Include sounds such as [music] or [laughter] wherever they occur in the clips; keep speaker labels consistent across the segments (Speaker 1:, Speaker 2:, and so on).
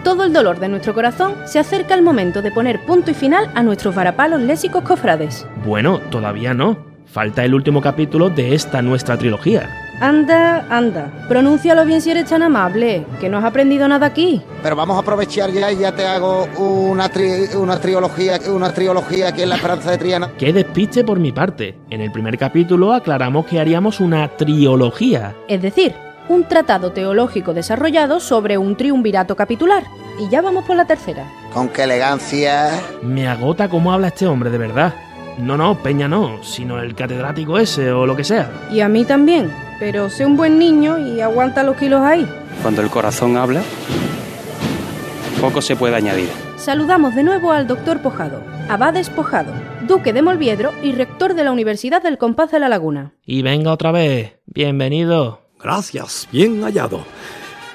Speaker 1: Con todo el dolor de nuestro corazón, se acerca el momento de poner punto y final a nuestros varapalos lésicos cofrades.
Speaker 2: Bueno, todavía no. Falta el último capítulo de esta nuestra trilogía.
Speaker 1: Anda, anda, pronúncialo bien si eres tan amable, que no has aprendido nada aquí.
Speaker 3: Pero vamos a aprovechar ya y ya te hago una, tri- una trilogía, una trilogía aquí en la Esperanza de Triana.
Speaker 2: Qué despiste por mi parte. En el primer capítulo aclaramos que haríamos una triología.
Speaker 1: Es decir, un tratado teológico desarrollado sobre un triunvirato capitular. Y ya vamos por la tercera.
Speaker 3: Con qué elegancia.
Speaker 2: Me agota cómo habla este hombre, de verdad. No, no, Peña no, sino el catedrático ese o lo que sea.
Speaker 1: Y a mí también, pero sé un buen niño y aguanta los kilos ahí.
Speaker 4: Cuando el corazón habla, poco se puede añadir.
Speaker 1: Saludamos de nuevo al doctor Pojado, abad Pojado, duque de Molviedro y rector de la Universidad del Compás de la Laguna.
Speaker 2: Y venga otra vez. Bienvenido.
Speaker 5: Gracias, bien hallado.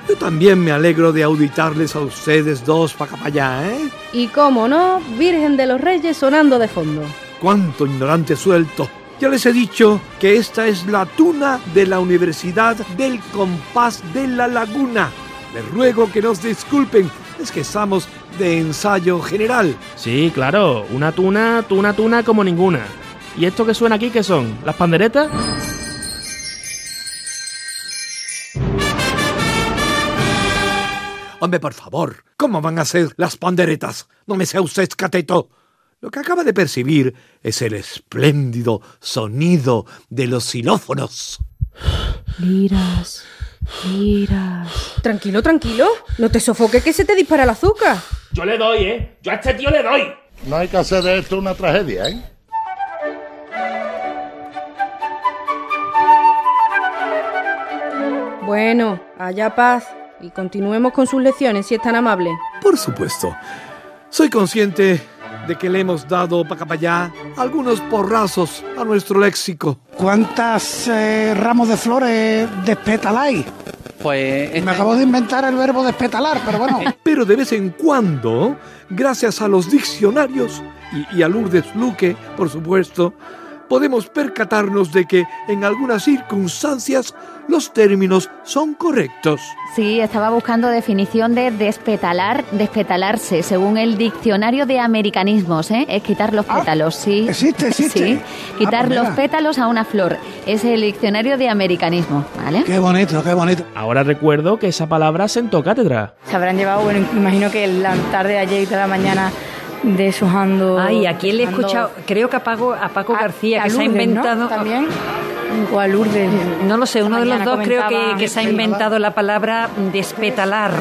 Speaker 5: Yo también me alegro de auditarles a ustedes dos para acá para allá, ¿eh?
Speaker 1: Y cómo no, Virgen de los Reyes sonando de fondo.
Speaker 5: Cuánto ignorante suelto. Ya les he dicho que esta es la tuna de la Universidad del Compás de la Laguna. Les ruego que nos disculpen, es que estamos de ensayo general.
Speaker 2: Sí, claro, una tuna, tuna, tuna como ninguna. ¿Y esto que suena aquí qué son? ¿Las panderetas?
Speaker 5: Hombre, por favor, ¿cómo van a ser las panderetas? No me sea usted cateto. Lo que acaba de percibir es el espléndido sonido de los xilófonos.
Speaker 1: Liras, liras. Tranquilo, tranquilo. No te sofoques que se te dispara el azúcar.
Speaker 2: Yo le doy, ¿eh? Yo a este tío le doy.
Speaker 6: No hay que hacer de esto una tragedia, ¿eh?
Speaker 1: Bueno, allá paz. Y continuemos con sus lecciones si es tan amable.
Speaker 5: Por supuesto. Soy consciente de que le hemos dado para acá para allá algunos porrazos a nuestro léxico.
Speaker 7: ¿Cuántas eh, ramos de flores despetaláis?
Speaker 4: Pues
Speaker 7: Me acabo de inventar el verbo despetalar, pero bueno. [laughs]
Speaker 5: Pero de vez en cuando, gracias a los diccionarios y, y a Lourdes Luque, por supuesto, podemos percatarnos de que en algunas circunstancias los términos son correctos.
Speaker 8: Sí, estaba buscando definición de despetalar, despetalarse, según el diccionario de americanismos, ¿eh? Es quitar los
Speaker 7: Ah,
Speaker 8: pétalos, sí.
Speaker 7: existe, existe.
Speaker 8: Sí, quitar
Speaker 7: Ah, pues
Speaker 8: los pétalos a una flor. Es el diccionario de americanismo, ¿vale?
Speaker 7: Qué bonito, qué bonito.
Speaker 2: Ahora recuerdo que esa palabra sentó cátedra.
Speaker 9: Se habrán llevado, bueno, imagino que la tarde de ayer y toda la mañana deshojando.
Speaker 10: Ay, ¿a quién le he escuchado? Creo que a Paco, a Paco
Speaker 9: a-
Speaker 10: García,
Speaker 9: a
Speaker 10: que se ha
Speaker 9: Lourdes, ¿no?
Speaker 10: inventado.
Speaker 9: También. O a Lourdes.
Speaker 10: No lo sé, uno de los dos creo que, que se ha inventado la palabra despetalar.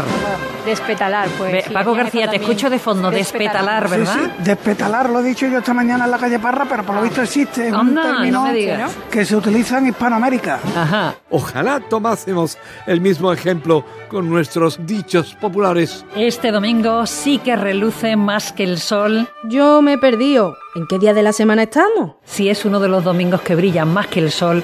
Speaker 9: Despetalar, pues. Sí,
Speaker 10: Paco García, te escucho de fondo, despetalar, ¿verdad?
Speaker 7: sí, despetalar lo he dicho yo esta mañana en la calle Parra, pero por lo visto existe. Es un
Speaker 10: Anda,
Speaker 7: término
Speaker 10: no me digas.
Speaker 7: que se utiliza en Hispanoamérica.
Speaker 10: Ajá.
Speaker 5: Ojalá tomásemos el mismo ejemplo con nuestros dichos populares.
Speaker 10: Este domingo sí que reluce más que el sol.
Speaker 1: Yo me he perdido. ¿En qué día de la semana estamos?
Speaker 10: Si es uno de los domingos que brillan más que el sol,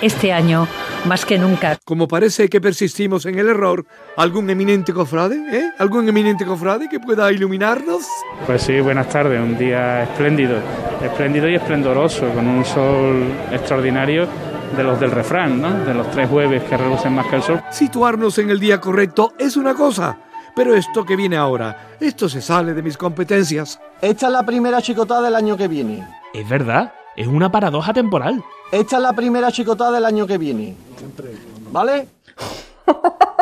Speaker 10: este año más que nunca.
Speaker 5: Como parece que persistimos en el error, ¿algún eminente cofrade? ¿Eh? ¿Algún eminente cofrade que pueda iluminarnos?
Speaker 11: Pues sí, buenas tardes, un día espléndido, espléndido y esplendoroso, con un sol extraordinario de los del refrán, ¿no? De los tres jueves que relucen más que el sol.
Speaker 5: Situarnos en el día correcto es una cosa, pero esto que viene ahora, esto se sale de mis competencias.
Speaker 3: Esta es la primera chicotada del año que viene.
Speaker 2: Es verdad, es una paradoja temporal.
Speaker 3: Esta es la primera chicotada del año que viene. ¿Vale? [laughs]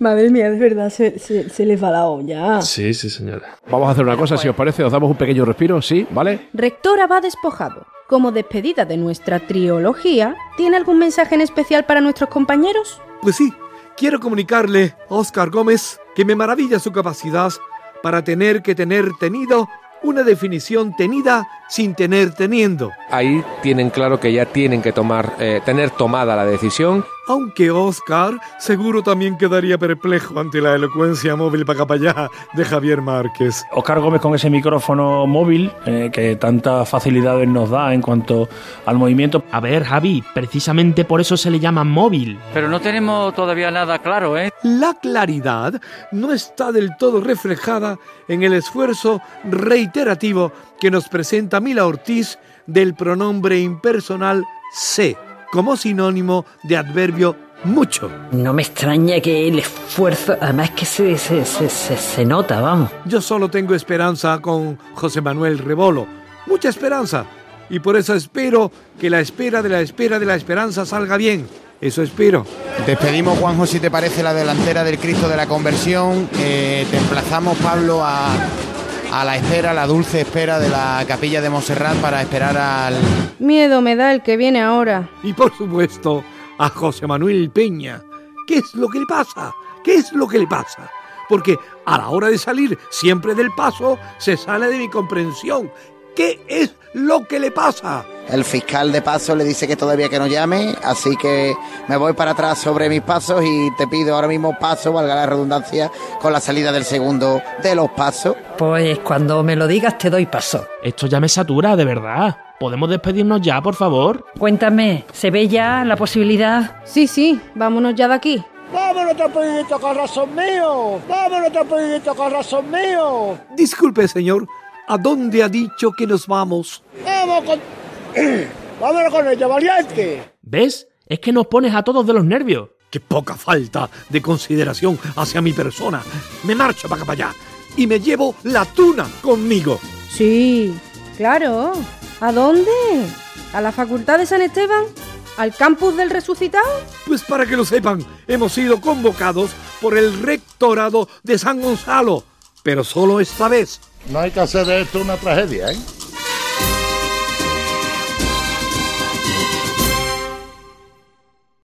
Speaker 1: Madre mía, de verdad, se, se, se les va la olla.
Speaker 12: Sí, sí, señora. Vamos a hacer una cosa, si os parece, os damos un pequeño respiro, ¿sí? ¿Vale?
Speaker 1: Rector Abad Despojado, como despedida de nuestra triología, ¿tiene algún mensaje en especial para nuestros compañeros?
Speaker 5: Pues sí, quiero comunicarle a Oscar Gómez que me maravilla su capacidad para tener que tener tenido una definición tenida sin tener teniendo.
Speaker 12: Ahí tienen claro que ya tienen que tomar, eh, tener tomada la decisión.
Speaker 5: Aunque Oscar seguro también quedaría perplejo ante la elocuencia móvil para acá para allá de Javier Márquez.
Speaker 13: Oscar Gómez con ese micrófono móvil eh, que tantas facilidades nos da en cuanto al movimiento.
Speaker 2: A ver, Javi, precisamente por eso se le llama móvil.
Speaker 4: Pero no tenemos todavía nada claro, ¿eh?
Speaker 5: La claridad no está del todo reflejada en el esfuerzo reiterativo que nos presenta Mila Ortiz del pronombre impersonal se como sinónimo de adverbio mucho.
Speaker 10: No me extraña que el esfuerzo, además que se, se, se, se, se nota, vamos.
Speaker 5: Yo solo tengo esperanza con José Manuel Rebolo, mucha esperanza. Y por eso espero que la espera de la espera de la esperanza salga bien. Eso espero.
Speaker 3: Despedimos, Juanjo, si te parece, la delantera del Cristo de la Conversión. Eh, te emplazamos, Pablo, a, a la espera, la dulce espera de la capilla de Montserrat para esperar al...
Speaker 1: Miedo me da el que viene ahora.
Speaker 5: Y por supuesto, a José Manuel Peña. ¿Qué es lo que le pasa? ¿Qué es lo que le pasa? Porque a la hora de salir siempre del paso se sale de mi comprensión. ¿Qué es lo que le pasa?
Speaker 3: El fiscal de paso le dice que todavía que no llame, así que me voy para atrás sobre mis pasos y te pido ahora mismo paso, valga la redundancia, con la salida del segundo de los pasos.
Speaker 10: Pues cuando me lo digas te doy paso.
Speaker 2: Esto ya me satura, de verdad. ¿Podemos despedirnos ya, por favor?
Speaker 10: Cuéntame, ¿se ve ya la posibilidad?
Speaker 1: Sí, sí, vámonos ya de aquí.
Speaker 7: ¡Vámonos, trompedito, corazón mío! ¡Vámonos, trompedito, corazón mío!
Speaker 5: Disculpe, señor, ¿a dónde ha dicho que nos vamos?
Speaker 7: ¡Vamos con... [clears throat] ¡Vámonos con ella, valiente!
Speaker 2: ¿Ves? Es que nos pones a todos de los nervios.
Speaker 5: Qué poca falta de consideración hacia mi persona. Me marcho para acá para allá y me llevo la tuna conmigo.
Speaker 1: Sí, claro. ¿A dónde? ¿A la Facultad de San Esteban? ¿Al campus del resucitado?
Speaker 5: Pues para que lo sepan, hemos sido convocados por el rectorado de San Gonzalo, pero solo esta vez.
Speaker 6: No hay que hacer de esto una tragedia, ¿eh?